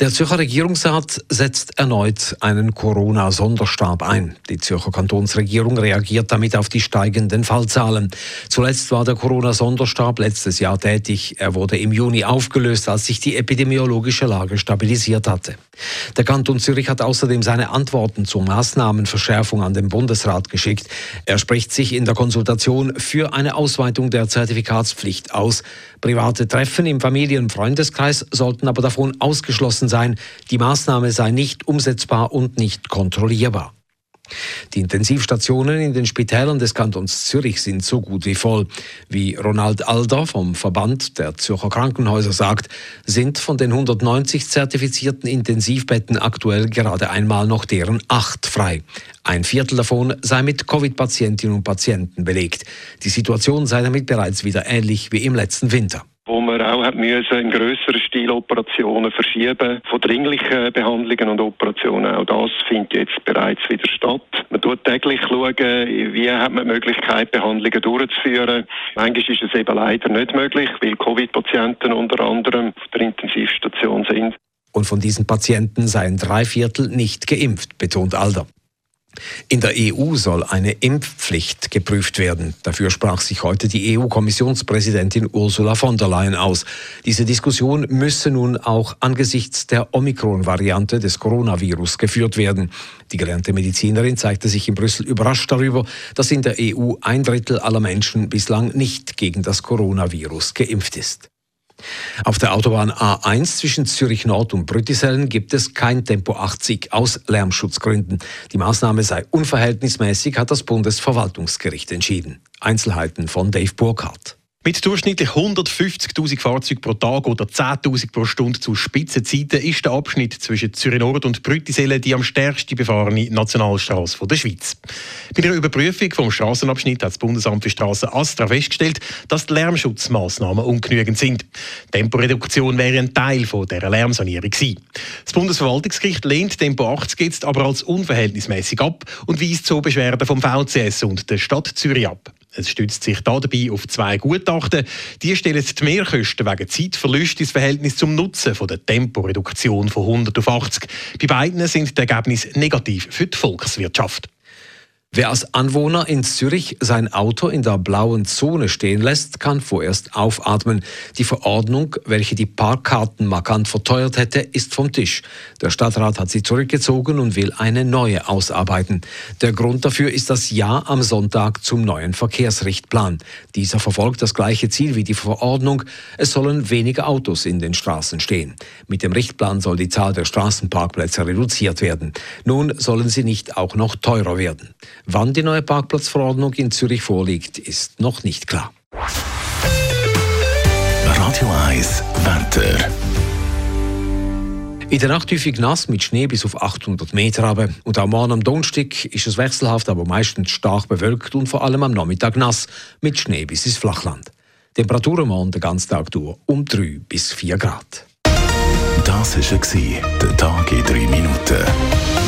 Der Zürcher Regierungsrat setzt erneut einen Corona-Sonderstab ein. Die Zürcher Kantonsregierung reagiert damit auf die steigenden Fallzahlen. Zuletzt war der Corona-Sonderstab letztes Jahr tätig. Er wurde im Juni aufgelöst, als sich die epidemiologische Lage stabilisiert hatte. Der Kanton Zürich hat außerdem seine Antworten zur Maßnahmenverschärfung an den Bundesrat geschickt. Er spricht sich in der Konsultation für eine Ausweitung der Zertifikatspflicht aus. Private Treffen im Familien- und Freundeskreis sollten aber davon ausgeschlossen sein, die Maßnahme sei nicht umsetzbar und nicht kontrollierbar. Die Intensivstationen in den Spitälern des Kantons Zürich sind so gut wie voll. Wie Ronald Alder vom Verband der Zürcher Krankenhäuser sagt, sind von den 190 zertifizierten Intensivbetten aktuell gerade einmal noch deren acht frei. Ein Viertel davon sei mit Covid-Patientinnen und Patienten belegt. Die Situation sei damit bereits wieder ähnlich wie im letzten Winter man auch hat müssen in grösseren Stil Operationen verschieben von dringlichen Behandlungen und Operationen. Auch das findet jetzt bereits wieder statt. Man tut täglich schauen, wie hat man die Möglichkeit, Behandlungen durchzuführen. Manchmal ist es eben leider nicht möglich, weil Covid-Patienten unter anderem auf der Intensivstation sind. Und von diesen Patienten seien drei Viertel nicht geimpft, betont Alder. In der EU soll eine Impfpflicht geprüft werden. Dafür sprach sich heute die EU-Kommissionspräsidentin Ursula von der Leyen aus. Diese Diskussion müsse nun auch angesichts der Omikron-Variante des Coronavirus geführt werden. Die gelernte Medizinerin zeigte sich in Brüssel überrascht darüber, dass in der EU ein Drittel aller Menschen bislang nicht gegen das Coronavirus geimpft ist. Auf der Autobahn A1 zwischen Zürich Nord und Brüttisellen gibt es kein Tempo 80 aus Lärmschutzgründen. Die Maßnahme sei unverhältnismäßig, hat das Bundesverwaltungsgericht entschieden. Einzelheiten von Dave Burkhardt. Mit durchschnittlich 150.000 Fahrzeugen pro Tag oder 10.000 pro Stunde zu Spitzenzeiten ist der Abschnitt zwischen Zürich Nord und Brüttisellen die am stärksten befahrene Nationalstraße der Schweiz. Bei der Überprüfung vom Straßenabschnitt hat das Bundesamt für Straßen Astra festgestellt, dass die Lärmschutzmaßnahmen ungenügend sind. Temporeduktion wäre ein Teil von der Lärmsanierung gewesen. Das Bundesverwaltungsgericht lehnt Tempo 80 jetzt aber als unverhältnismäßig ab und weist so Beschwerden vom VCS und der Stadt Zürich ab. Es stützt sich dabei auf zwei Gutachten. Die stellen die Mehrkosten wegen Zeitverlust ins Verhältnis zum Nutzen der Temporeduktion von 100 auf 80. Bei beiden sind die Ergebnisse negativ für die Volkswirtschaft. Wer als Anwohner in Zürich sein Auto in der blauen Zone stehen lässt, kann vorerst aufatmen. Die Verordnung, welche die Parkkarten markant verteuert hätte, ist vom Tisch. Der Stadtrat hat sie zurückgezogen und will eine neue ausarbeiten. Der Grund dafür ist das Ja am Sonntag zum neuen Verkehrsrichtplan. Dieser verfolgt das gleiche Ziel wie die Verordnung. Es sollen weniger Autos in den Straßen stehen. Mit dem Richtplan soll die Zahl der Straßenparkplätze reduziert werden. Nun sollen sie nicht auch noch teurer werden. Wann die neue Parkplatzverordnung in Zürich vorliegt, ist noch nicht klar. Radio 1 Wetter. In der Nacht häufig nass mit Schnee bis auf 800 Meter runter. Und am Morgen am Donnerstag ist es wechselhaft, aber meistens stark bewölkt und vor allem am Nachmittag nass mit Schnee bis ins Flachland. Temperaturen morgen den ganzen Tag durch um 3 bis 4 Grad. Das war der Tag in 3 Minuten.